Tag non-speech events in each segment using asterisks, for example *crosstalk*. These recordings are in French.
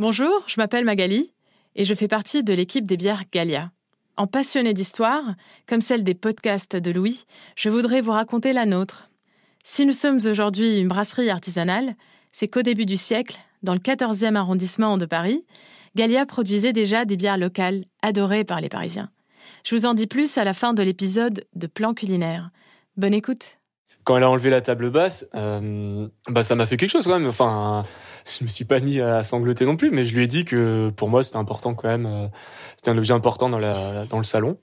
Bonjour, je m'appelle Magali et je fais partie de l'équipe des bières Galia. En passionné d'histoire, comme celle des podcasts de Louis, je voudrais vous raconter la nôtre. Si nous sommes aujourd'hui une brasserie artisanale, c'est qu'au début du siècle, dans le 14e arrondissement de Paris, Galia produisait déjà des bières locales adorées par les Parisiens. Je vous en dis plus à la fin de l'épisode de Plan culinaire. Bonne écoute. Quand elle a enlevé la table basse, euh, bah ça m'a fait quelque chose quand même. Enfin, je me suis pas mis à sangloter non plus, mais je lui ai dit que pour moi c'était important quand même. euh, C'était un objet important dans le salon.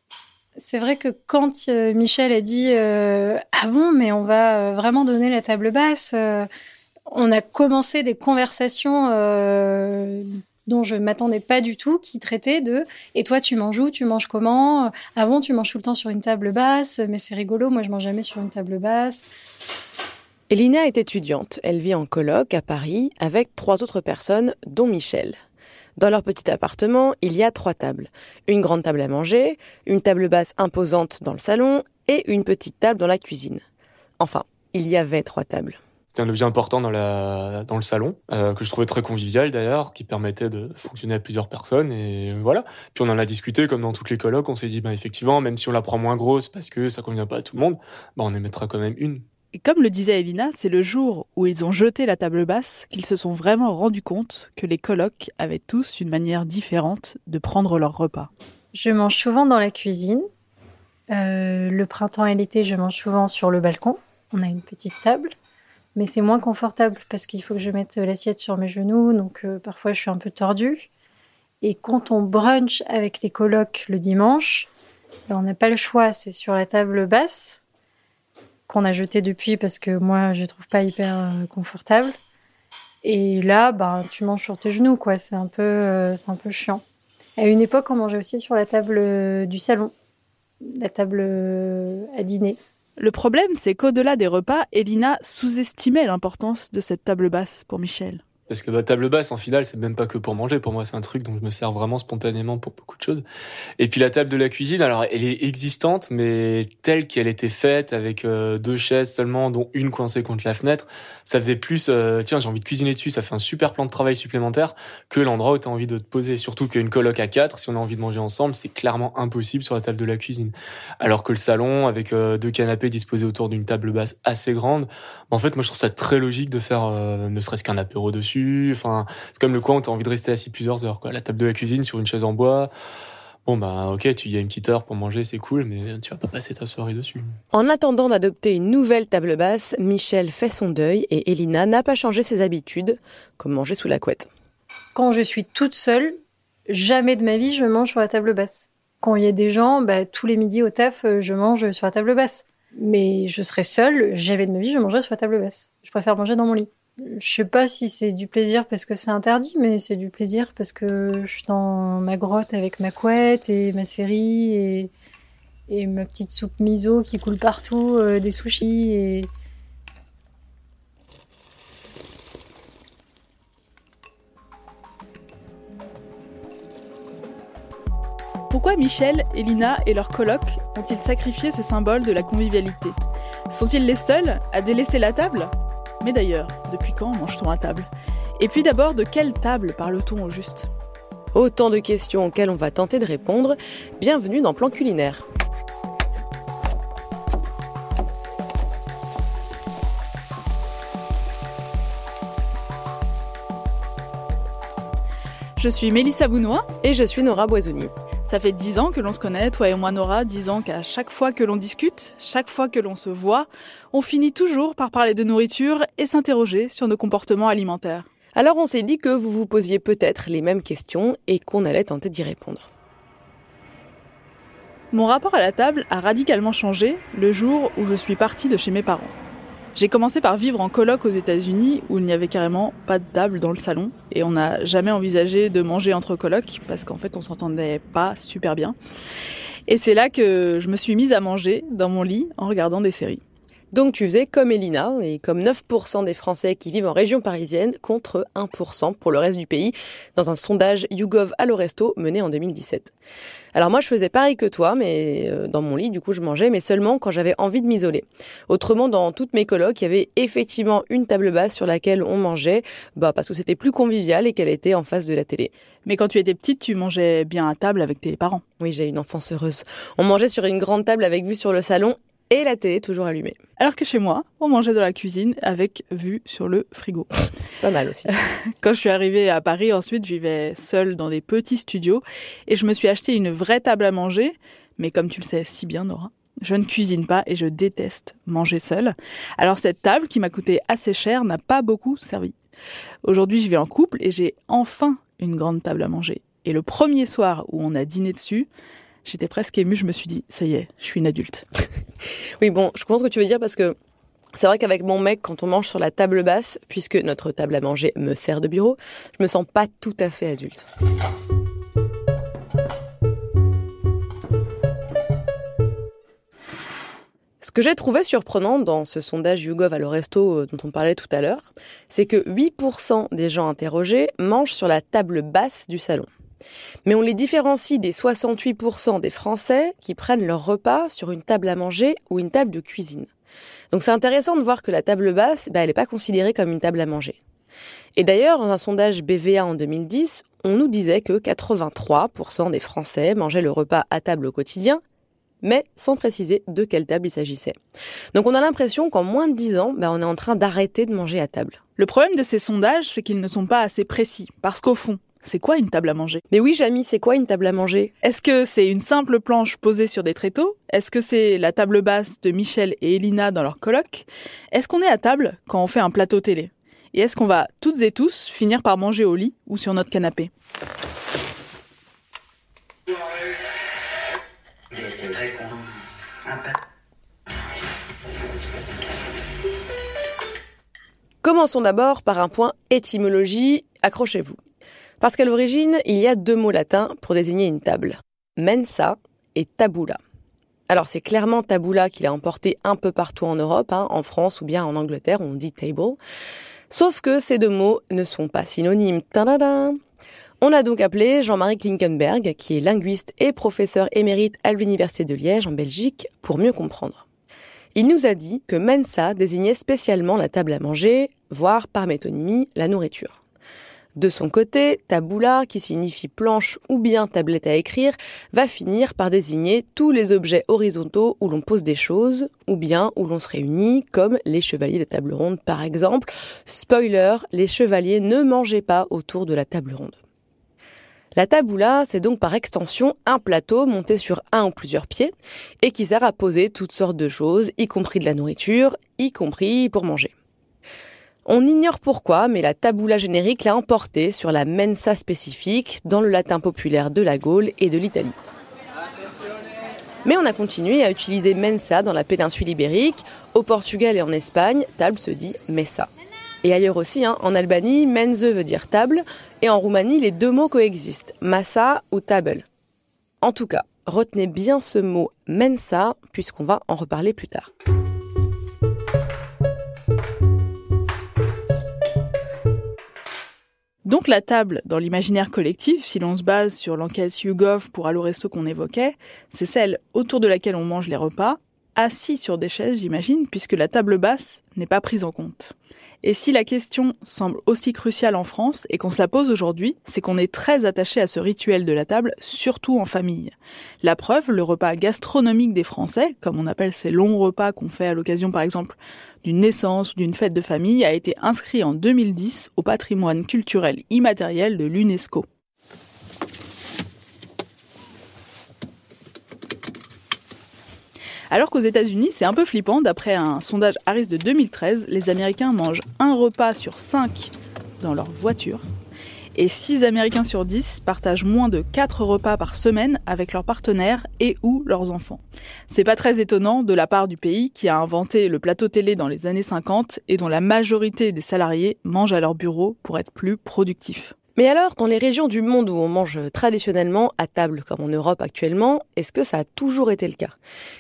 C'est vrai que quand euh, Michel a dit ah bon mais on va vraiment donner la table basse, on a commencé des conversations dont je m'attendais pas du tout, qui traitaient de et toi tu manges où, tu manges comment, bon tu manges tout le temps sur une table basse, mais c'est rigolo, moi je mange jamais sur une table basse. Elina est étudiante. Elle vit en coloc à Paris avec trois autres personnes, dont Michel. Dans leur petit appartement, il y a trois tables. Une grande table à manger, une table basse imposante dans le salon et une petite table dans la cuisine. Enfin, il y avait trois tables. C'était un objet important dans la dans le salon euh, que je trouvais très convivial d'ailleurs, qui permettait de fonctionner à plusieurs personnes et voilà. Puis on en a discuté comme dans toutes les colocs. On s'est dit bah effectivement, même si on la prend moins grosse parce que ça convient pas à tout le monde, bah on émettra quand même une. Et comme le disait Elina, c'est le jour où ils ont jeté la table basse qu'ils se sont vraiment rendus compte que les colocs avaient tous une manière différente de prendre leur repas. Je mange souvent dans la cuisine. Euh, le printemps et l'été, je mange souvent sur le balcon. On a une petite table, mais c'est moins confortable parce qu'il faut que je mette l'assiette sur mes genoux, donc euh, parfois je suis un peu tordue. Et quand on brunch avec les colocs le dimanche, ben, on n'a pas le choix, c'est sur la table basse qu'on a jetée depuis parce que moi je trouve pas hyper euh, confortable. Et là, ben, tu manges sur tes genoux, quoi. C'est un peu, euh, c'est un peu chiant. À une époque, on mangeait aussi sur la table euh, du salon, la table euh, à dîner. Le problème, c'est qu'au-delà des repas, Elina sous-estimait l'importance de cette table basse pour Michel. Parce que bah, table basse, en finale, c'est même pas que pour manger. Pour moi, c'est un truc dont je me sers vraiment spontanément pour beaucoup de choses. Et puis la table de la cuisine, alors elle est existante, mais telle qu'elle était faite, avec euh, deux chaises seulement, dont une coincée contre la fenêtre, ça faisait plus, euh, tiens, j'ai envie de cuisiner dessus, ça fait un super plan de travail supplémentaire que l'endroit où tu as envie de te poser. Surtout qu'une coloc à quatre, si on a envie de manger ensemble, c'est clairement impossible sur la table de la cuisine. Alors que le salon, avec euh, deux canapés disposés autour d'une table basse assez grande, en fait, moi je trouve ça très logique de faire euh, ne serait-ce qu'un apéro dessus. Enfin, c'est comme le coin où t'as envie de rester assis plusieurs heures. Quoi. La table de la cuisine sur une chaise en bois. Bon bah ok, tu y as une petite heure pour manger, c'est cool, mais tu vas pas passer ta soirée dessus. En attendant d'adopter une nouvelle table basse, Michel fait son deuil et Elina n'a pas changé ses habitudes, comme manger sous la couette. Quand je suis toute seule, jamais de ma vie je mange sur la table basse. Quand il y a des gens, bah, tous les midis au taf, euh, je mange sur la table basse. Mais je serais seule, jamais de ma vie je mangerais sur la table basse. Je préfère manger dans mon lit. Je sais pas si c'est du plaisir parce que c'est interdit, mais c'est du plaisir parce que je suis dans ma grotte avec ma couette et ma série et, ma petite soupe miso qui coule partout, euh, des sushis et, Pourquoi Michel, Elina et leurs colocs ont-ils sacrifié ce symbole de la convivialité? Sont-ils les seuls à délaisser la table? Mais d'ailleurs, depuis quand mange-t-on à table? Et puis d'abord, de quelle table parle-t-on au juste? Autant de questions auxquelles on va tenter de répondre. Bienvenue dans Plan Culinaire. Je suis Mélissa Bounois. Et je suis Nora Boisouni. Ça fait dix ans que l'on se connaît, toi et moi Nora, dix ans qu'à chaque fois que l'on discute, chaque fois que l'on se voit, on finit toujours par parler de nourriture et s'interroger sur nos comportements alimentaires. Alors on s'est dit que vous vous posiez peut-être les mêmes questions et qu'on allait tenter d'y répondre. Mon rapport à la table a radicalement changé le jour où je suis partie de chez mes parents. J'ai commencé par vivre en coloc aux États-Unis où il n'y avait carrément pas de table dans le salon et on n'a jamais envisagé de manger entre colocs parce qu'en fait on s'entendait pas super bien. Et c'est là que je me suis mise à manger dans mon lit en regardant des séries. Donc tu faisais comme Elina et comme 9% des Français qui vivent en région parisienne contre 1% pour le reste du pays dans un sondage YouGov Allo Resto mené en 2017. Alors moi je faisais pareil que toi mais euh, dans mon lit du coup je mangeais mais seulement quand j'avais envie de m'isoler. Autrement dans toutes mes colocs il y avait effectivement une table basse sur laquelle on mangeait bah parce que c'était plus convivial et qu'elle était en face de la télé. Mais quand tu étais petite, tu mangeais bien à table avec tes parents. Oui, j'ai une enfance heureuse. On mangeait sur une grande table avec vue sur le salon et la télé toujours allumée. Alors que chez moi, on mangeait dans la cuisine avec vue sur le frigo. C'est pas mal aussi. *laughs* Quand je suis arrivée à Paris, ensuite, je vivais seule dans des petits studios et je me suis acheté une vraie table à manger. Mais comme tu le sais si bien, Nora, je ne cuisine pas et je déteste manger seule. Alors cette table, qui m'a coûté assez cher, n'a pas beaucoup servi. Aujourd'hui, je vis en couple et j'ai enfin une grande table à manger. Et le premier soir où on a dîné dessus, j'étais presque émue, je me suis dit, ça y est, je suis une adulte. *laughs* oui, bon, je comprends ce que tu veux dire parce que c'est vrai qu'avec mon mec, quand on mange sur la table basse, puisque notre table à manger me sert de bureau, je me sens pas tout à fait adulte. Ce que j'ai trouvé surprenant dans ce sondage YouGov à Resto euh, dont on parlait tout à l'heure, c'est que 8% des gens interrogés mangent sur la table basse du salon. Mais on les différencie des 68% des Français qui prennent leur repas sur une table à manger ou une table de cuisine. Donc c'est intéressant de voir que la table basse, bah, elle n'est pas considérée comme une table à manger. Et d'ailleurs, dans un sondage BVA en 2010, on nous disait que 83% des Français mangeaient le repas à table au quotidien, mais sans préciser de quelle table il s'agissait. Donc on a l'impression qu'en moins de 10 ans, bah, on est en train d'arrêter de manger à table. Le problème de ces sondages, c'est qu'ils ne sont pas assez précis, parce qu'au fond, c'est quoi une table à manger? Mais oui, Jamie, c'est quoi une table à manger? Est-ce que c'est une simple planche posée sur des tréteaux? Est-ce que c'est la table basse de Michel et Elina dans leur colloque Est-ce qu'on est à table quand on fait un plateau télé? Et est-ce qu'on va toutes et tous finir par manger au lit ou sur notre canapé? Commençons d'abord par un point étymologie, accrochez-vous. Parce qu'à l'origine, il y a deux mots latins pour désigner une table. Mensa et tabula. Alors c'est clairement tabula qu'il a emporté un peu partout en Europe, hein, en France ou bien en Angleterre, on dit table. Sauf que ces deux mots ne sont pas synonymes. On a donc appelé Jean-Marie Klinkenberg, qui est linguiste et professeur émérite à l'Université de Liège en Belgique, pour mieux comprendre. Il nous a dit que mensa désignait spécialement la table à manger, voire par métonymie la nourriture. De son côté, tabula, qui signifie planche ou bien tablette à écrire, va finir par désigner tous les objets horizontaux où l'on pose des choses, ou bien où l'on se réunit, comme les chevaliers de table ronde par exemple. Spoiler, les chevaliers ne mangeaient pas autour de la table ronde. La tabula, c'est donc par extension un plateau monté sur un ou plusieurs pieds et qui sert à poser toutes sortes de choses, y compris de la nourriture, y compris pour manger. On ignore pourquoi, mais la tabula générique l'a emporté sur la mensa spécifique dans le latin populaire de la Gaule et de l'Italie. Mais on a continué à utiliser mensa dans la péninsule ibérique. Au Portugal et en Espagne, table se dit messa. Et ailleurs aussi, hein, en Albanie, menze veut dire table, et en Roumanie, les deux mots coexistent, massa ou table. En tout cas, retenez bien ce mot mensa, puisqu'on va en reparler plus tard. Donc la table, dans l'imaginaire collectif, si l'on se base sur l'enquête YouGov pour Allo Resto qu'on évoquait, c'est celle autour de laquelle on mange les repas, assis sur des chaises, j'imagine, puisque la table basse n'est pas prise en compte. Et si la question semble aussi cruciale en France et qu'on se la pose aujourd'hui, c'est qu'on est très attaché à ce rituel de la table, surtout en famille. La preuve, le repas gastronomique des Français, comme on appelle ces longs repas qu'on fait à l'occasion par exemple d'une naissance ou d'une fête de famille, a été inscrit en 2010 au patrimoine culturel immatériel de l'UNESCO. Alors qu'aux États-Unis, c'est un peu flippant. D'après un sondage Harris de 2013, les Américains mangent un repas sur cinq dans leur voiture. Et 6 Américains sur 10 partagent moins de 4 repas par semaine avec leurs partenaires et ou leurs enfants. C'est pas très étonnant de la part du pays qui a inventé le plateau télé dans les années 50 et dont la majorité des salariés mangent à leur bureau pour être plus productifs. Mais alors, dans les régions du monde où on mange traditionnellement à table, comme en Europe actuellement, est-ce que ça a toujours été le cas?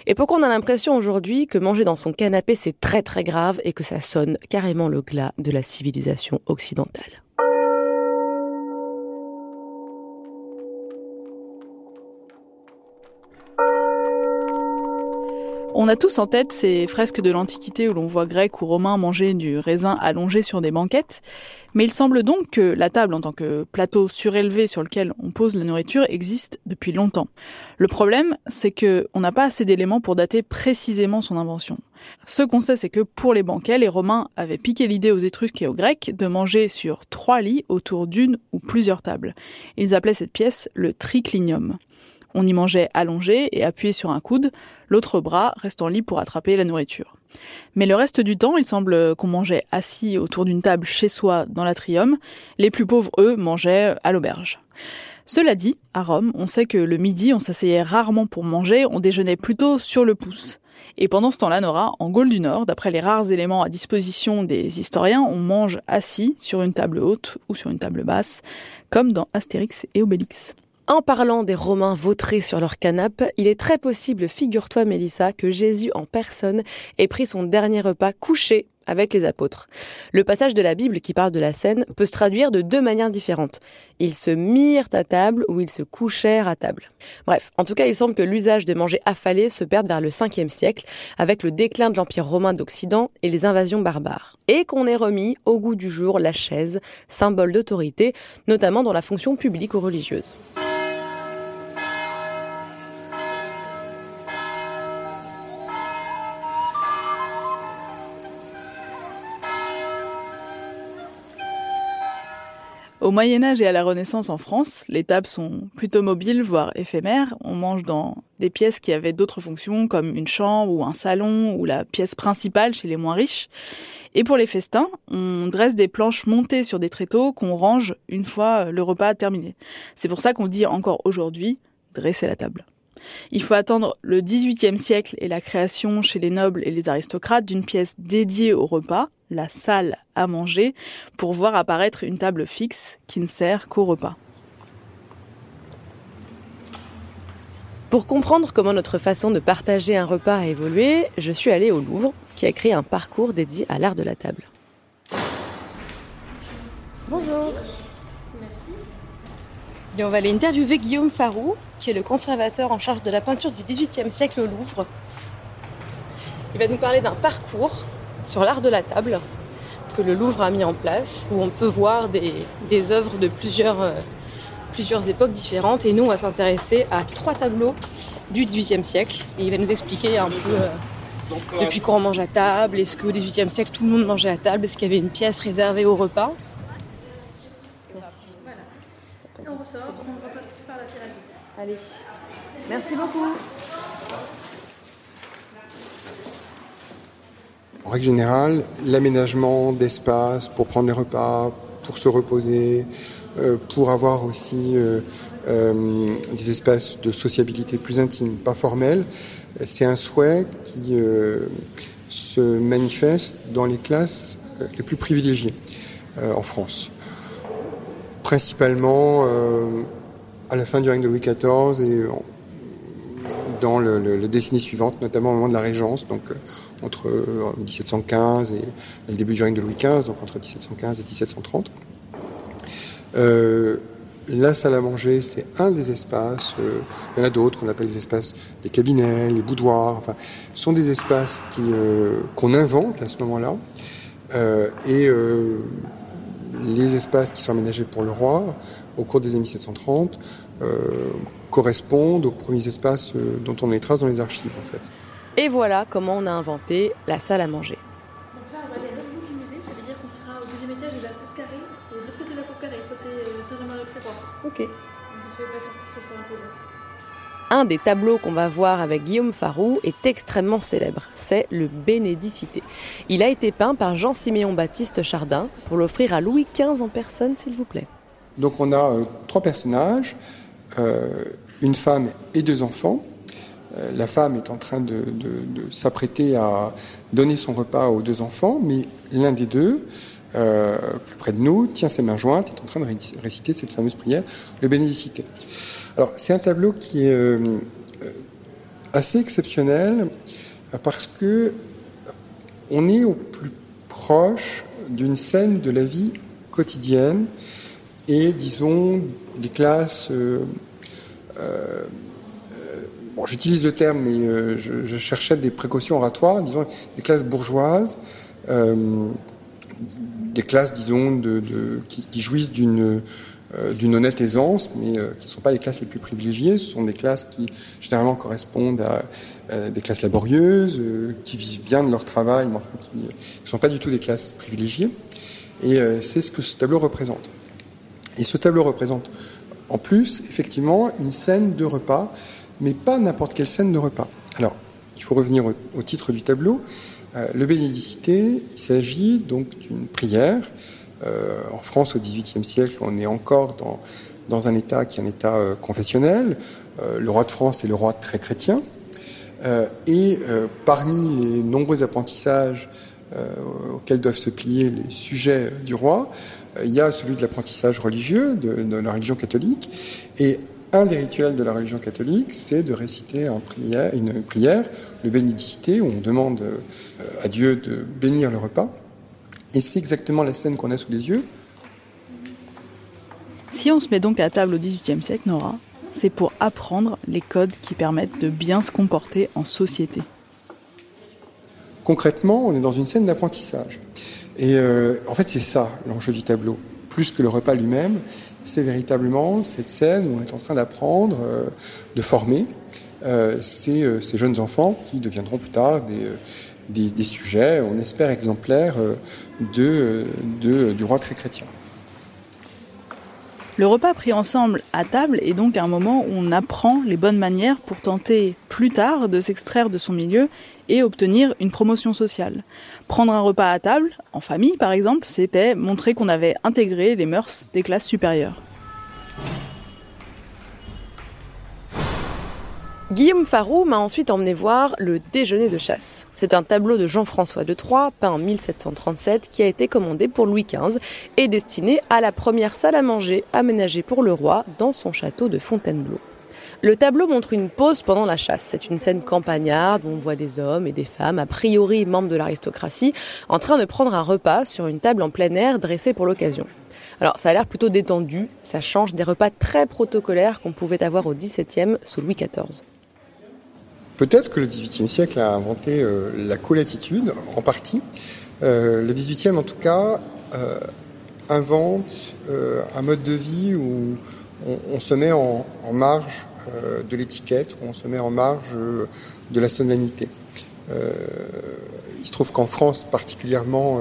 Et pourquoi on a l'impression aujourd'hui que manger dans son canapé c'est très très grave et que ça sonne carrément le glas de la civilisation occidentale? On a tous en tête ces fresques de l'Antiquité où l'on voit grecs ou romains manger du raisin allongé sur des banquettes, mais il semble donc que la table en tant que plateau surélevé sur lequel on pose la nourriture existe depuis longtemps. Le problème, c'est que on n'a pas assez d'éléments pour dater précisément son invention. Ce qu'on sait, c'est que pour les banquets, les Romains avaient piqué l'idée aux Étrusques et aux Grecs de manger sur trois lits autour d'une ou plusieurs tables. Ils appelaient cette pièce le triclinium. On y mangeait allongé et appuyé sur un coude, l'autre bras restant libre pour attraper la nourriture. Mais le reste du temps, il semble qu'on mangeait assis autour d'une table chez soi dans l'atrium. Les plus pauvres, eux, mangeaient à l'auberge. Cela dit, à Rome, on sait que le midi, on s'asseyait rarement pour manger, on déjeunait plutôt sur le pouce. Et pendant ce temps-là, Nora, en Gaule du Nord, d'après les rares éléments à disposition des historiens, on mange assis sur une table haute ou sur une table basse, comme dans Astérix et Obélix. En parlant des Romains vautrés sur leur canapes, il est très possible, figure-toi Mélissa, que Jésus en personne ait pris son dernier repas couché avec les apôtres. Le passage de la Bible qui parle de la scène peut se traduire de deux manières différentes. Ils se mirent à table ou ils se couchèrent à table. Bref, en tout cas, il semble que l'usage de manger affalé se perde vers le 5e siècle avec le déclin de l'Empire romain d'Occident et les invasions barbares. Et qu'on ait remis au goût du jour la chaise, symbole d'autorité, notamment dans la fonction publique ou religieuse. Au Moyen Âge et à la Renaissance en France, les tables sont plutôt mobiles, voire éphémères. On mange dans des pièces qui avaient d'autres fonctions, comme une chambre ou un salon, ou la pièce principale chez les moins riches. Et pour les festins, on dresse des planches montées sur des tréteaux qu'on range une fois le repas terminé. C'est pour ça qu'on dit encore aujourd'hui dresser la table. Il faut attendre le XVIIIe siècle et la création chez les nobles et les aristocrates d'une pièce dédiée au repas, la salle à manger, pour voir apparaître une table fixe qui ne sert qu'au repas. Pour comprendre comment notre façon de partager un repas a évolué, je suis allée au Louvre, qui a créé un parcours dédié à l'art de la table. Bonjour. On va aller interviewer Guillaume Farou, qui est le conservateur en charge de la peinture du XVIIIe siècle au Louvre. Il va nous parler d'un parcours sur l'art de la table que le Louvre a mis en place, où on peut voir des, œuvres de plusieurs, euh, plusieurs époques différentes. Et nous, on va s'intéresser à trois tableaux du XVIIIe siècle. Et il va nous expliquer un peu euh, depuis quand on mange à table, est-ce qu'au XVIIIe siècle tout le monde mangeait à table, est-ce qu'il y avait une pièce réservée au repas. On ressort, on repart par la pyramide. Allez, merci beaucoup. En règle générale, l'aménagement d'espace pour prendre les repas, pour se reposer, euh, pour avoir aussi euh, euh, des espaces de sociabilité plus intimes, pas formels, c'est un souhait qui se manifeste dans les classes les plus privilégiées en France. Principalement à la fin du règne de Louis XIV et en- dans le, le, les décennies suivantes, notamment au moment de la Régence, donc euh, entre euh, 1715 et, et le début du règne de Louis XV, donc entre 1715 et 1730. Euh, la salle à manger, c'est un des espaces. euh, il y en a d'autres qu'on appelle les espaces des cabinets, les boudoirs. Enfin, ce sont des espaces euh, qu'on invente à ce moment-là. Euh, et euh, les espaces qui sont aménagés pour le roi au cours des années 1730 euh, correspondent aux premiers espaces euh, dont on a les traces dans les archives en fait. Et voilà comment on a inventé la salle à manger. Donc là, on va aller à l'autre bout du musée, ça veut dire qu'on sera au deuxième étage de la cour carrée, et de l'autre côté de la cour carrée, côté euh, Saint-Germain-l'Auxerrois. Ok. Un des tableaux qu'on va voir avec Guillaume Farou est extrêmement célèbre. C'est le Bénédicité. Il a été peint par Jean-Siméon Baptiste Chardin pour l'offrir à Louis XV en personne, s'il vous plaît. Donc on a trois personnages, une femme et deux enfants. la femme est en train de s'apprêter à donner son repas aux deux enfants, mais l'un des deux euh, plus près de nous, tient ses mains jointes, est en train de réciter cette fameuse prière, le Bénédicité. Alors, c'est un tableau qui est euh, euh, assez exceptionnel parce que on est au plus proche d'une scène de la vie quotidienne et, disons, des classes. bon, j'utilise le terme, mais je, cherchais des précautions oratoires, disons, des classes bourgeoises des classes, disons, qui, jouissent d'une euh, d'une honnête aisance, mais euh, qui ne sont pas les classes les plus privilégiées. Ce sont des classes qui généralement correspondent à euh, des classes laborieuses, qui vivent bien de leur travail, mais qui ne sont pas du tout des classes privilégiées. Et c'est ce que ce tableau représente. Et ce tableau représente en plus, effectivement, une scène de repas, mais pas n'importe quelle scène de repas. Alors, il faut revenir au titre du tableau. Euh, le bénédicité, il s'agit donc d'une prière. Euh, en France, au XVIIIe siècle, on est encore dans, dans un État qui est un État euh, confessionnel. le roi de France est le roi très chrétien. et parmi les nombreux apprentissages auxquels doivent se plier les sujets du roi, il y a celui de l'apprentissage religieux, de, la religion catholique. Et un des rituels de la religion catholique, c'est de réciter une prière, le bénédicité, où on demande euh, à Dieu de bénir le repas. Et c'est exactement la scène qu'on a sous les yeux. Si on se met donc à table au XVIIIe siècle, Nora, c'est pour apprendre les codes qui permettent de bien se comporter en société. Concrètement, on est dans une scène d'apprentissage. Et euh, en fait, c'est ça l'enjeu du tableau plus que le repas lui-même, c'est véritablement cette scène où on est en train d'apprendre, euh, de former euh, euh, ces, jeunes enfants qui deviendront plus tard des, des, sujets, on espère, exemplaires de, du roi très chrétien. Le repas pris ensemble à table est donc un moment où on apprend les bonnes manières pour tenter plus tard de s'extraire de son milieu et obtenir une promotion sociale. Prendre un repas à table, en famille par exemple, c'était montrer qu'on avait intégré les mœurs des classes supérieures. Guillaume Farou m'a ensuite emmené voir Le déjeuner de chasse. C'est un tableau de Jean-François de Troyes, peint en 1737, qui a été commandé pour Louis XV et destiné à la première salle à manger aménagée pour le roi dans son château de Fontainebleau. Le tableau montre une pause pendant la chasse. C'est une scène campagnarde où on voit des hommes et des femmes, a priori membres de l'aristocratie, en train de prendre un repas sur une table en plein air dressée pour l'occasion. Alors ça a l'air plutôt détendu, ça change des repas très protocolaires qu'on pouvait avoir au XVIIe sous Louis XIV. Peut-être que le XVIIIe siècle a inventé euh, la colatitude, en partie. Euh, le XVIIIe, en tout cas, euh, invente un mode de vie où on, se met en, marge de l'étiquette, où on se met en marge de la solennité. il se trouve qu'en France, particulièrement,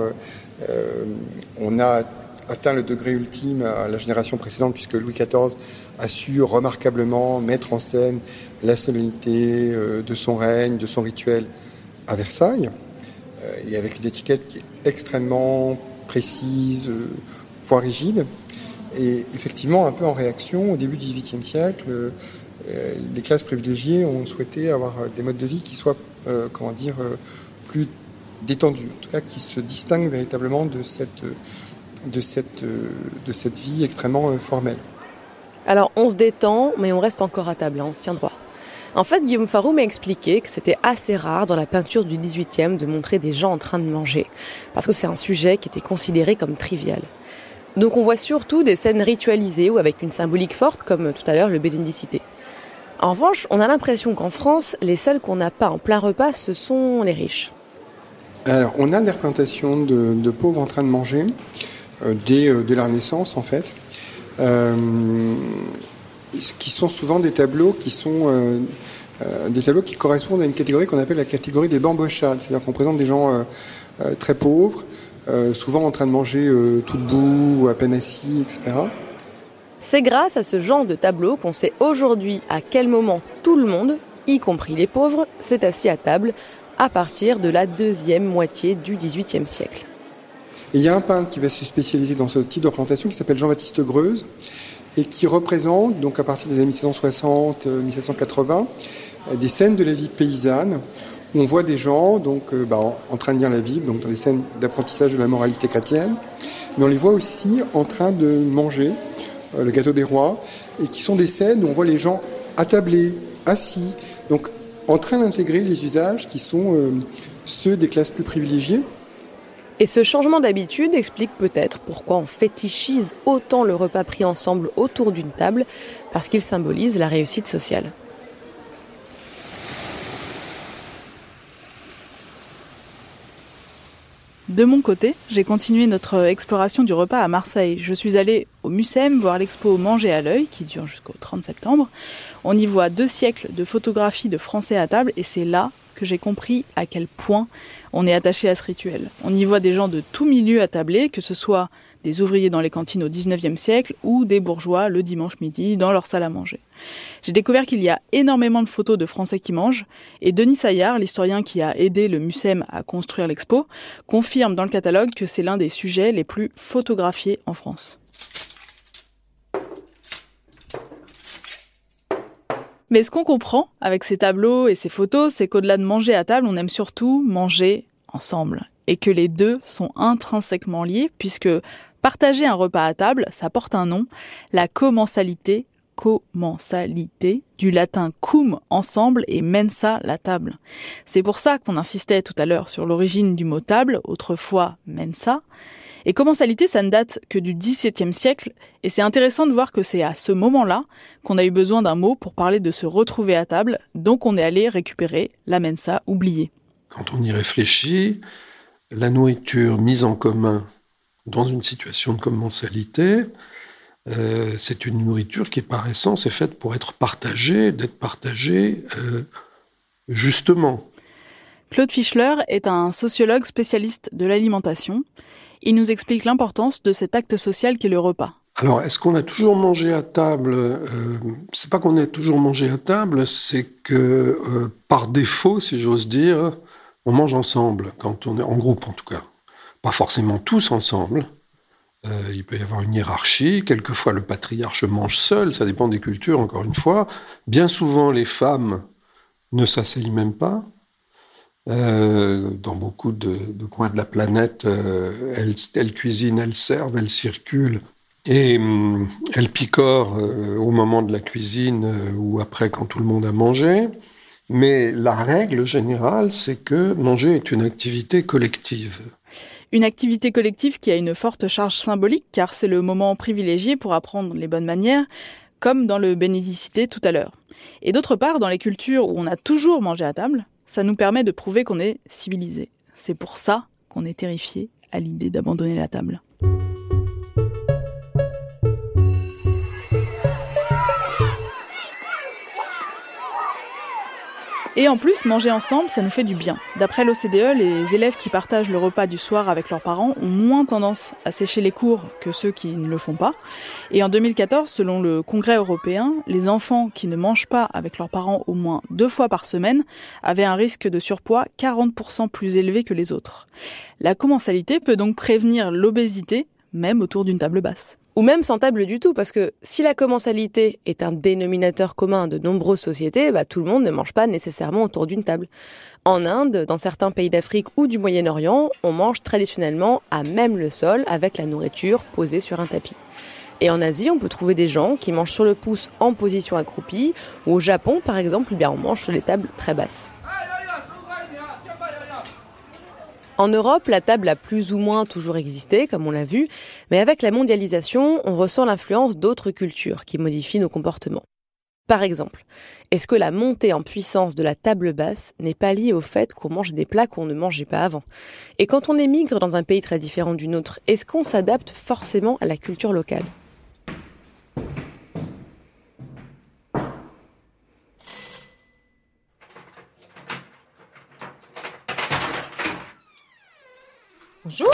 on a atteint le degré ultime à la génération précédente, puisque Louis XIV a su remarquablement mettre en scène la solennité euh, de son règne, de son rituel à Versailles, euh, et avec une étiquette qui est extrêmement précise, euh, voire rigide. Et effectivement, un peu en réaction, au début du XVIIIe siècle, les classes privilégiées ont souhaité avoir des modes de vie qui soient, comment dire, plus détendus, en tout cas qui se distinguent véritablement de cette de cette, euh, de cette vie extrêmement euh, formelle. Alors on se détend, mais on reste encore à table, hein, on se tient droit. En fait, Guillaume Farou m'a expliqué que c'était assez rare dans la peinture du 18e de montrer des gens en train de manger, parce que c'est un sujet qui était considéré comme trivial. Donc on voit surtout des scènes ritualisées ou avec une symbolique forte, comme tout à l'heure le bénédicité. En revanche, on a l'impression qu'en France, les seuls qu'on n'a pas en plein repas, ce sont les riches. Alors, on a des représentations de, de pauvres en train de manger. Euh, dès, euh, dès, la Renaissance en fait, euh, qui sont souvent des tableaux qui sont des tableaux qui correspondent à une catégorie qu'on appelle la catégorie des bambochades, c'est-à-dire qu'on présente des gens très pauvres, souvent en train de manger tout debout ou à peine assis, etc. C'est grâce à ce genre de tableau qu'on sait aujourd'hui à quel moment tout le monde, y compris les pauvres, s'est assis à table à partir de la deuxième moitié du XVIIIe siècle. Et il y a un peintre qui va se spécialiser dans ce type de représentation qui s'appelle Jean-Baptiste Greuze et qui représente, donc à partir des années 1760, 1780, des scènes de la vie paysanne où on voit des gens donc euh, bah, en train de lire la Bible, donc dans des scènes d'apprentissage de la moralité chrétienne, mais on les voit aussi en train de manger euh, le gâteau des rois, et qui sont des scènes où on voit les gens attablés, assis, donc en train d'intégrer les usages qui sont euh, ceux des classes plus privilégiées. Et ce changement d'habitude explique peut-être pourquoi on fétichise autant le repas pris ensemble autour d'une table, parce qu'il symbolise la réussite sociale. De mon côté, j'ai continué notre exploration du repas à Marseille. Je suis allée au Mucem voir l'expo Manger à l'œil qui dure jusqu'au 30 septembre. On y voit deux siècles de photographies de Français à table et c'est là que j'ai compris à quel point on est attaché à ce rituel. On y voit des gens de tout milieu attablés, que ce soit des ouvriers dans les cantines au 19e siècle ou des bourgeois le dimanche midi dans leur salle à manger. J'ai découvert qu'il y a énormément de photos de Français qui mangent et Denis Saillard, l'historien qui a aidé le MUSEM à construire l'expo, confirme dans le catalogue que c'est l'un des sujets les plus photographiés en France. Mais ce qu'on comprend avec ces tableaux et ces photos, c'est qu'au-delà de manger à table, on aime surtout manger ensemble. Et que les deux sont intrinsèquement liés, puisque Partager un repas à table, ça porte un nom, la commensalité, commensalité, du latin cum, ensemble, et mensa, la table. C'est pour ça qu'on insistait tout à l'heure sur l'origine du mot table, autrefois mensa. Et commensalité, ça ne date que du XVIIe siècle, et c'est intéressant de voir que c'est à ce moment-là qu'on a eu besoin d'un mot pour parler de se retrouver à table, donc on est allé récupérer la mensa oubliée. Quand on y réfléchit, la nourriture mise en commun dans une situation de commensalité, euh, c'est une nourriture qui, par essence, est faite pour être partagée, d'être partagée euh, justement. Claude Fischler est un sociologue spécialiste de l'alimentation. Il nous explique l'importance de cet acte social qu'est le repas. Alors, est-ce qu'on a toujours mangé à table euh, C'est pas qu'on ait toujours mangé à table, c'est que euh, par défaut, si j'ose dire, on mange ensemble quand on est en groupe, en tout cas pas forcément tous ensemble. Euh, il peut y avoir une hiérarchie. Quelquefois, le patriarche mange seul. Ça dépend des cultures, encore une fois. Bien souvent, les femmes ne s'asseyent même pas. Euh, dans beaucoup de, coins de la planète, euh, elles, cuisinent, elles servent, elles circulent. Et hum, elles picorent au moment de la cuisine ou après quand tout le monde a mangé. Mais la règle générale, c'est que manger est une activité collective. Une activité collective qui a une forte charge symbolique car c'est le moment privilégié pour apprendre les bonnes manières, comme dans le bénédicité tout à l'heure. Et d'autre part, dans les cultures où on a toujours mangé à table, ça nous permet de prouver qu'on est civilisé. C'est pour ça qu'on est terrifié à l'idée d'abandonner la table. Et en plus, manger ensemble, ça nous fait du bien. D'après l'OCDE, les élèves qui partagent le repas du soir avec leurs parents ont moins tendance à sécher les cours que ceux qui ne le font pas. Et en 2014, selon le Congrès européen, les enfants qui ne mangent pas avec leurs parents au moins deux fois par semaine avaient un risque de surpoids 40% plus élevé que les autres. La commensalité peut donc prévenir l'obésité, même autour d'une table basse ou même sans table du tout, parce que si la commensalité est un dénominateur commun de nombreuses sociétés, bah, tout le monde ne mange pas nécessairement autour d'une table. En Inde, dans certains pays d'Afrique ou du Moyen-Orient, on mange traditionnellement à même le sol avec la nourriture posée sur un tapis. Et en Asie, on peut trouver des gens qui mangent sur le pouce en position accroupie, ou au Japon, par exemple, eh bien on mange sur les tables très basses. En Europe, la table a plus ou moins toujours existé, comme on l'a vu, mais avec la mondialisation, on ressent l'influence d'autres cultures qui modifient nos comportements. Par exemple, est-ce que la montée en puissance de la table basse n'est pas liée au fait qu'on mange des plats qu'on ne mangeait pas avant? Et quand on émigre dans un pays très différent du nôtre, est-ce qu'on s'adapte forcément à la culture locale? Bonjour.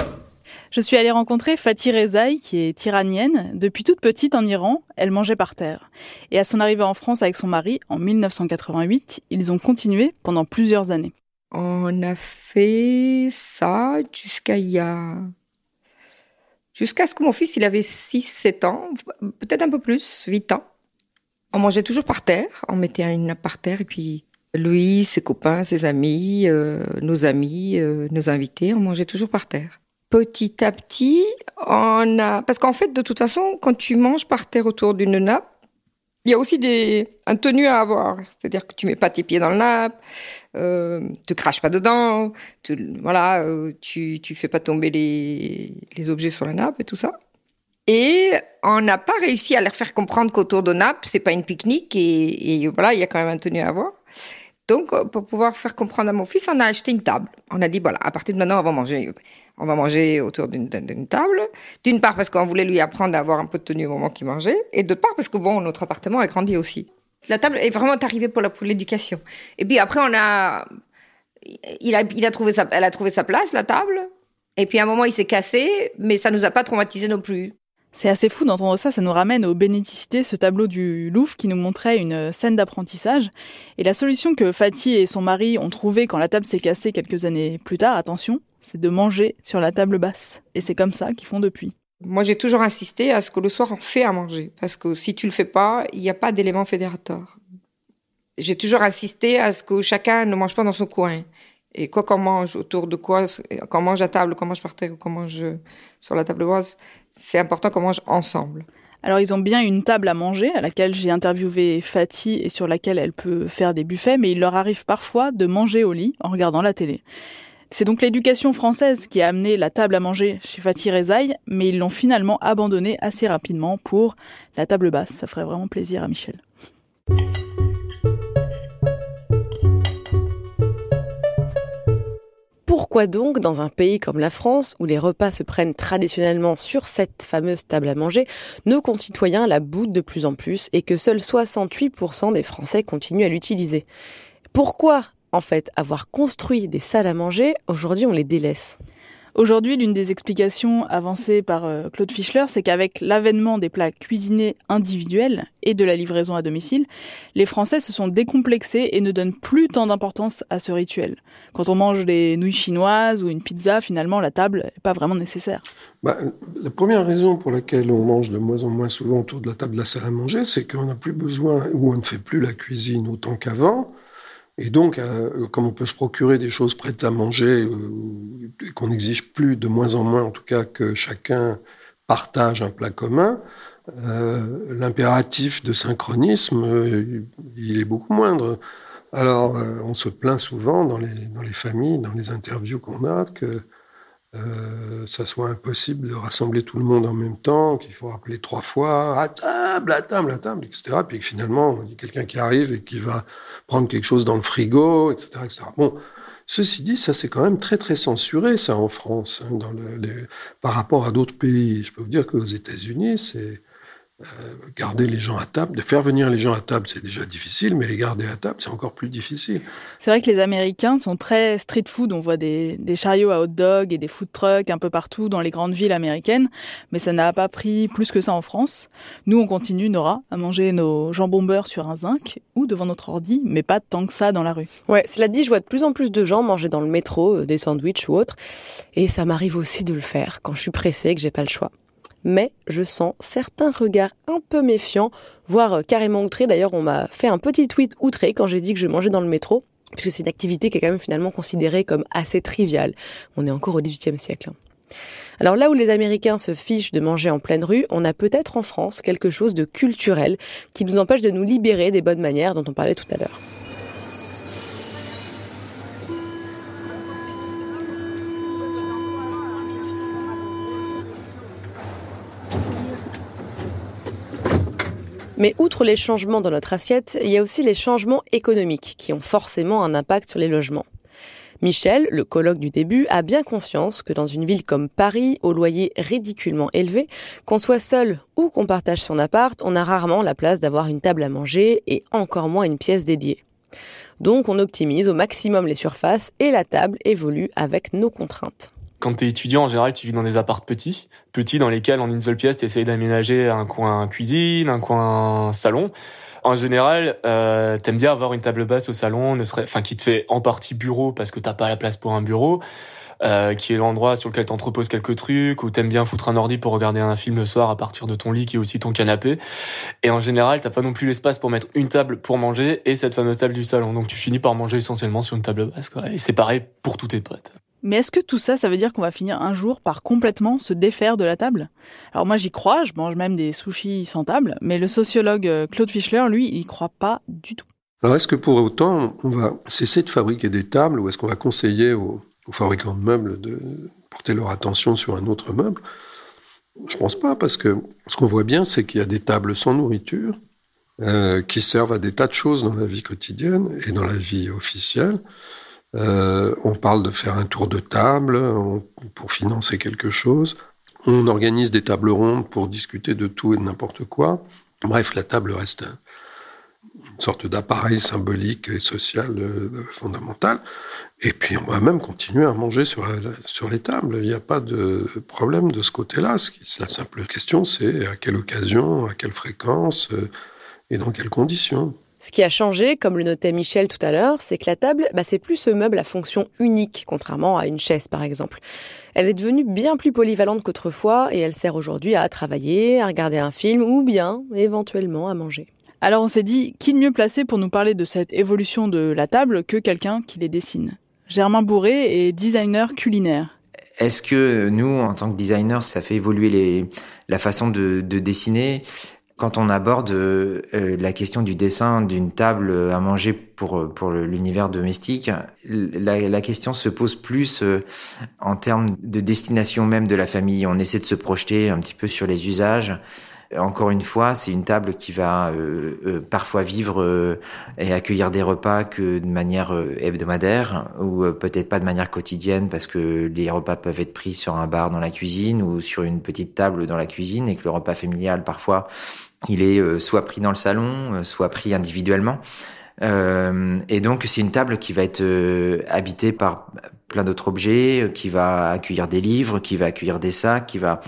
Je suis allée rencontrer Fatih Rezaï, qui est iranienne. Depuis toute petite en Iran, elle mangeait par terre. Et à son arrivée en France avec son mari, en 1988, ils ont continué pendant plusieurs années. On a fait ça jusqu'à il y a jusqu'à ce que mon fils, il avait 6, 7 ans, peut-être un peu plus, 8 ans. On mangeait toujours par terre, on mettait une nappe par terre et puis lui, ses copains, ses amis, euh, nos amis, euh, nos invités, on mangeait toujours par terre. Petit à petit, on a, parce qu'en fait, de toute façon, quand tu manges par terre autour d'une nappe, il y a aussi des un tenue à avoir, c'est-à-dire que tu mets pas tes pieds dans le nappe, euh, tu craches pas dedans, tu, voilà, euh, tu tu fais pas tomber les les objets sur la nappe et tout ça. Et on n'a pas réussi à leur faire comprendre qu'autour de nappe, c'est pas une pique-nique et, et voilà, il y a quand même un tenue à avoir. Donc, euh, pour pouvoir faire comprendre à mon fils, on a acheté une table. On a dit, voilà, à partir de maintenant, on va manger, on va manger autour d'une table. D'une part, parce qu'on voulait lui apprendre à avoir un peu de tenue au moment qu'il mangeait. Et d'autre part, parce que bon, notre appartement a grandi aussi. La table est vraiment arrivée pour l'éducation. Et puis après, on a, il a, il a trouvé sa, elle a trouvé sa place, la table. Et puis à un moment, il s'est cassé, mais ça nous a pas traumatisé non plus. C'est assez fou d'entendre ça, ça nous ramène au Bénédicité, ce tableau du Louvre qui nous montrait une scène d'apprentissage. Et la solution que Fatih et son mari ont trouvée quand la table s'est cassée quelques années plus tard, attention, c'est de manger sur la table basse. Et c'est comme ça qu'ils font depuis. Moi, j'ai toujours insisté à ce que le soir, on fait à manger. Parce que si tu le fais pas, il n'y a pas d'élément fédérateur. J'ai toujours insisté à ce que chacun ne mange pas dans son coin. Et quoi qu'on mange, autour de quoi, qu'on mange à table, qu'on mange par terre, qu'on mange sur la table basse, c'est important qu'on mange ensemble. Alors ils ont bien une table à manger à laquelle j'ai interviewé Fatih et sur laquelle elle peut faire des buffets, mais il leur arrive parfois de manger au lit en regardant la télé. C'est donc l'éducation française qui a amené la table à manger chez Fatih Rezaï, mais ils l'ont finalement abandonnée assez rapidement pour la table basse. Ça ferait vraiment plaisir à Michel. Pourquoi donc, dans un pays comme la France, où les repas se prennent traditionnellement sur cette fameuse table à manger, nos concitoyens la boudent de plus en plus et que seuls 68% des Français continuent à l'utiliser? Pourquoi, en fait, avoir construit des salles à manger, aujourd'hui on les délaisse? Aujourd'hui, l'une des explications avancées par euh, Claude Fischler, c'est qu'avec l'avènement des plats cuisinés individuels et de la livraison à domicile, les Français se sont décomplexés et ne donnent plus tant d'importance à ce rituel. Quand on mange des nouilles chinoises ou une pizza, finalement, la table n'est pas vraiment nécessaire. Bah, la première raison pour laquelle on mange de moins en moins souvent autour de la table de la salle à manger, c'est qu'on n'a plus besoin, ou on ne fait plus la cuisine autant qu'avant. Et donc, euh, comme on peut se procurer des choses prêtes à manger, euh, qu'on n'exige plus de moins en moins, en tout cas, que chacun partage un plat commun, euh, l'impératif de synchronisme, il est beaucoup moindre. Alors, on se plaint souvent dans les, dans les familles, dans les interviews qu'on a, que euh, ça soit impossible de rassembler tout le monde en même temps, qu'il faut rappeler trois fois à table, à table, à table, etc. Puis que finalement, il y a quelqu'un qui arrive et qui va prendre quelque chose dans le frigo, etc. etc. Bon, ceci dit, ça c'est quand même très très censuré, ça en France, hein, par rapport à d'autres pays. Je peux vous dire qu'aux États-Unis, c'est garder les gens à table, de faire venir les gens à table, c'est déjà difficile, mais les garder à table, c'est encore plus difficile. C'est vrai que les Américains sont très street food. On voit des, des chariots à hot dog et des food trucks un peu partout dans les grandes villes américaines, mais ça n'a pas pris plus que ça en France. Nous, on continue, Nora, à manger nos jambons beurre sur un zinc ou devant notre ordi, mais pas tant que ça dans la rue. Ouais, cela dit, je vois de plus en plus de gens manger dans le métro euh, des sandwichs ou autres, et ça m'arrive aussi de le faire quand je suis pressée et que j'ai pas le choix mais je sens certains regards un peu méfiants, voire euh, carrément outrés. D'ailleurs, on m'a fait un petit tweet outré quand j'ai dit que je mangeais dans le métro, puisque c'est une activité qui est quand même finalement considérée comme assez triviale. On est encore au XVIIIe siècle. Hein. Alors là où les Américains se fichent de manger en pleine rue, on a peut-être en France quelque chose de culturel qui nous empêche de nous libérer des bonnes manières dont on parlait tout à l'heure. Mais outre les changements dans notre assiette, il y a aussi les changements économiques qui ont forcément un impact sur les logements. Michel, le colloque du début, a bien conscience que dans une ville comme Paris, au loyer ridiculement élevé, qu'on soit seul ou qu'on partage son appart, on a rarement la place d'avoir une table à manger et encore moins une pièce dédiée. Donc on optimise au maximum les surfaces et la table évolue avec nos contraintes quand tu es étudiant, en général, tu vis dans des apparts petits, petits dans lesquels, en une seule pièce, tu essayes d'aménager un coin cuisine, un coin salon. En général, euh, t'aimes bien avoir une table basse au salon, ne serait, enfin, qui te fait en partie bureau parce que t'as pas la place pour un bureau. euh, qui est l'endroit sur lequel t'entreposes quelques trucs, où t'aimes bien foutre un ordi pour regarder un film le soir à partir de ton lit qui est aussi ton canapé. Et en général, t'as pas non plus l'espace pour mettre une table pour manger et cette fameuse table du salon. Donc tu finis par manger essentiellement sur une table basse. Quoi. Et c'est pareil pour tous tes potes. Mais est-ce que tout ça, ça veut dire qu'on va finir un jour par complètement se défaire de la table? Alors moi j'y crois, je mange même des sushis sans table, mais le sociologue euh, Claude Fischler, lui, il y croit pas du tout. Alors est-ce que pour autant on va cesser de fabriquer des tables ou est-ce qu'on va conseiller aux, fabricants de meubles de porter leur attention sur un autre meuble? Je pense pas, parce que ce qu'on voit bien, c'est qu'il y a des tables sans nourriture euh, qui servent à des tas de choses dans la vie quotidienne et dans la vie officielle. Euh, on parle de faire un tour de table pour financer quelque chose. On organise des tables rondes pour discuter de tout et de n'importe quoi. Bref, la table reste une sorte d'appareil symbolique et social euh, fondamental. Et puis on va même continuer à manger sur, les tables. Il n'y a pas de problème de ce côté-là. La simple question, c'est à quelle occasion, à quelle fréquence euh, et dans quelles conditions. Ce qui a changé, comme le notait Michel tout à l'heure, c'est que la table, bah, c'est plus ce meuble à fonction unique, contrairement à une chaise par exemple. Elle est devenue bien plus polyvalente qu'autrefois et elle sert aujourd'hui à travailler, à regarder un film ou bien éventuellement à manger. Alors on s'est dit, qui de mieux placé pour nous parler de cette évolution de la table que quelqu'un qui les dessine? Germain Bourré est designer culinaire. Est-ce que nous, en tant que designers, ça fait évoluer les, la façon de, de dessiner? Quand on aborde euh, la question du dessin d'une table à manger pour pour l'univers domestique, la, question se pose plus euh, en termes de destination même de la famille. On essaie de se projeter un petit peu sur les usages. Encore une fois, c'est une table qui va euh, euh parfois vivre euh, et accueillir des repas que de manière hebdomadaire ou peut-être pas de manière quotidienne parce que les repas peuvent être pris sur un bar dans la cuisine ou sur une petite table dans la cuisine et que le repas familial parfois il est euh, soit pris dans le salon, euh, soit pris individuellement. Euh, et donc c'est une table qui va être habitée par plein d'autres objets, qui va accueillir des livres, qui va accueillir des sacs, qui va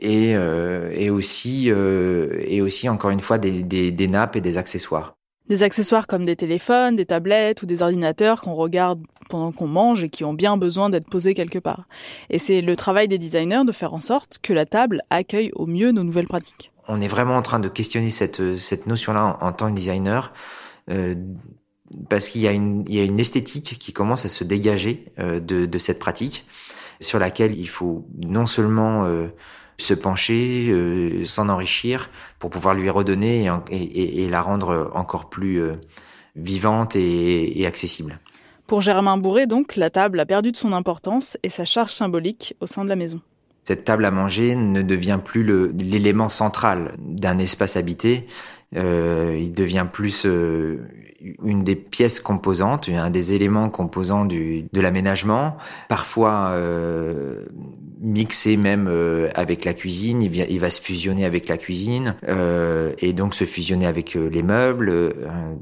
et, et aussi et aussi encore une fois des, des, des nappes et des accessoires. Des accessoires comme des téléphones, des tablettes ou des ordinateurs qu'on regarde pendant qu'on mange et qui ont bien besoin d'être posés quelque part. Et c'est le travail des designers de faire en sorte que la table accueille au mieux nos nouvelles pratiques on est vraiment en train de questionner cette, cette notion-là en, tant que designer. Euh, parce qu'il y, a une, il y a une esthétique qui commence à se dégager euh, de, de, cette pratique, sur laquelle il faut non seulement euh, se pencher, euh, s'en enrichir, pour pouvoir lui redonner et, et, et la rendre encore plus euh, vivante et, et accessible. Pour Germain Bourré, donc, la table a perdu de son importance et sa charge symbolique au sein de la maison cette table à manger ne devient plus l'élément central d'un espace habité. Euh, il devient plus euh, une des pièces composantes, un des éléments composants du, de l'aménagement, parfois euh, mixé même euh, avec la cuisine, il, vient, il va se fusionner avec la cuisine euh, et donc se fusionner avec les meubles.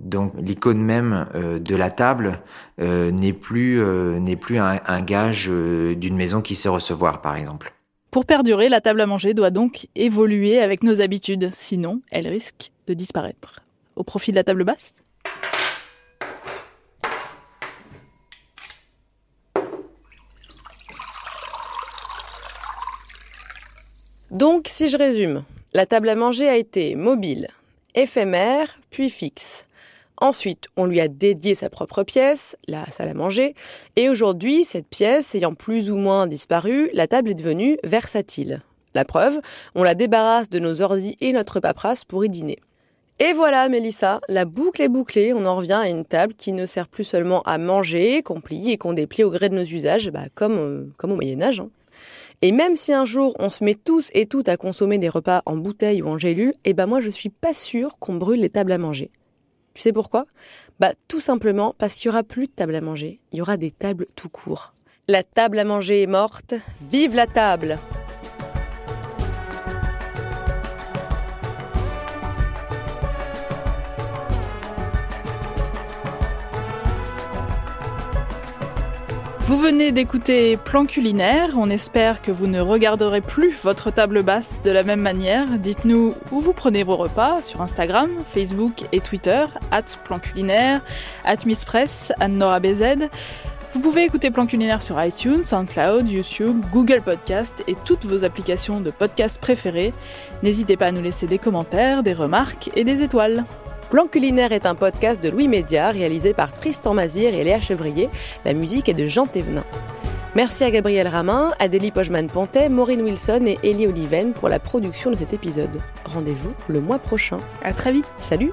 donc l'icône même de la table n'est plus n'est plus un, un gage d'une maison qui sait recevoir, par exemple. Pour perdurer, la table à manger doit donc évoluer avec nos habitudes, sinon elle risque de disparaître. Au profit de la table basse Donc, si je résume, la table à manger a été mobile, éphémère, puis fixe. Ensuite, on lui a dédié sa propre pièce, la salle à manger, et aujourd'hui, cette pièce ayant plus ou moins disparu, la table est devenue versatile. La preuve, on la débarrasse de nos ordis et notre paperasse pour y dîner. Et voilà, Mélissa, la boucle est bouclée, on en revient à une table qui ne sert plus seulement à manger, qu'on plie et qu'on déplie au gré de nos usages, bah, comme, euh, comme au Moyen-Âge. Hein. Et même si un jour on se met tous et toutes à consommer des repas en bouteille ou en gélule, eh ben moi je suis pas sûre qu'on brûle les tables à manger. Tu sais pourquoi? Bah tout simplement parce qu'il y aura plus de table à manger, il y aura des tables tout court. La table à manger est morte, vive la table Vous venez d'écouter Plan culinaire, on espère que vous ne regarderez plus votre table basse de la même manière. Dites-nous où vous prenez vos repas sur Instagram, Facebook et Twitter, at Plan culinaire, at Miss Press, Anne Nora BZ. Vous pouvez écouter Plan Culinaire sur iTunes, SoundCloud, YouTube, Google Podcast et toutes vos applications de podcast préférées. N'hésitez pas à nous laisser des commentaires, des remarques et des étoiles. Plan culinaire est un podcast de Louis Média réalisé par Tristan Mazir et Léa Chevrier. La musique est de Jean Thévenin. Merci à Gabriel Ramin, Adélie Pojman-Pontet, Maureen Wilson et Elie Oliven pour la production de cet épisode. Rendez-vous le mois prochain. À très vite. Salut!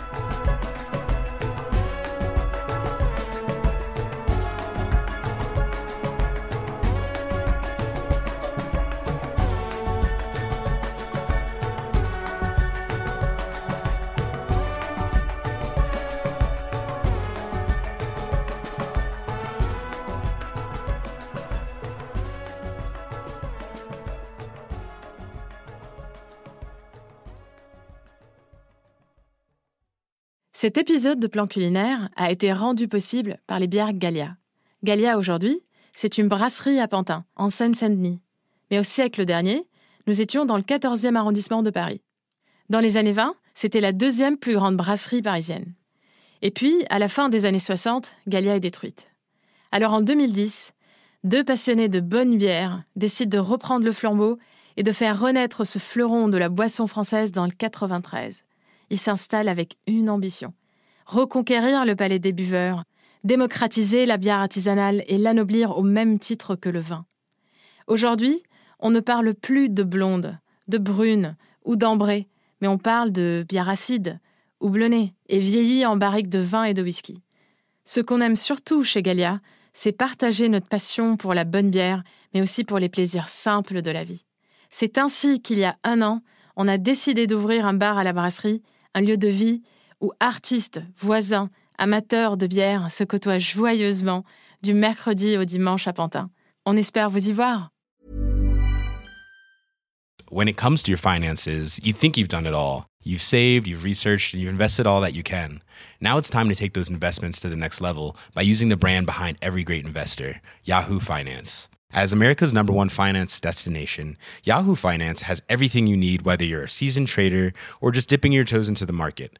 Cet épisode de Plan culinaire a été rendu possible par les bières Gallia. Gallia aujourd'hui, c'est une brasserie à Pantin, en Seine-Saint-Denis. Mais au siècle dernier, nous étions dans le 14e arrondissement de Paris. Dans les années 20, c'était la deuxième plus grande brasserie parisienne. Et puis, à la fin des années 60, Gallia est détruite. Alors en 2010, deux passionnés de bonne bière décident de reprendre le flambeau et de faire renaître ce fleuron de la boisson française dans le 93 il s'installe avec une ambition reconquérir le palais des buveurs, démocratiser la bière artisanale et l'anoblir au même titre que le vin. Aujourd'hui, on ne parle plus de blonde, de brune ou d'ambrée, mais on parle de bière acide, houblonnée et vieillie en barrique de vin et de whisky. Ce qu'on aime surtout chez Galia, c'est partager notre passion pour la bonne bière, mais aussi pour les plaisirs simples de la vie. C'est ainsi qu'il y a un an, on a décidé d'ouvrir un bar à la brasserie un lieu de vie où artistes, voisins, amateurs de bière se côtoient joyeusement du mercredi au dimanche à Pantin. On espère vous y voir. When it comes to your finances, you think you've done it all. You've saved, you've researched, and you've invested all that you can. Now it's time to take those investments to the next level by using the brand behind every great investor, Yahoo Finance. As America's number one finance destination, Yahoo Finance has everything you need, whether you're a seasoned trader or just dipping your toes into the market.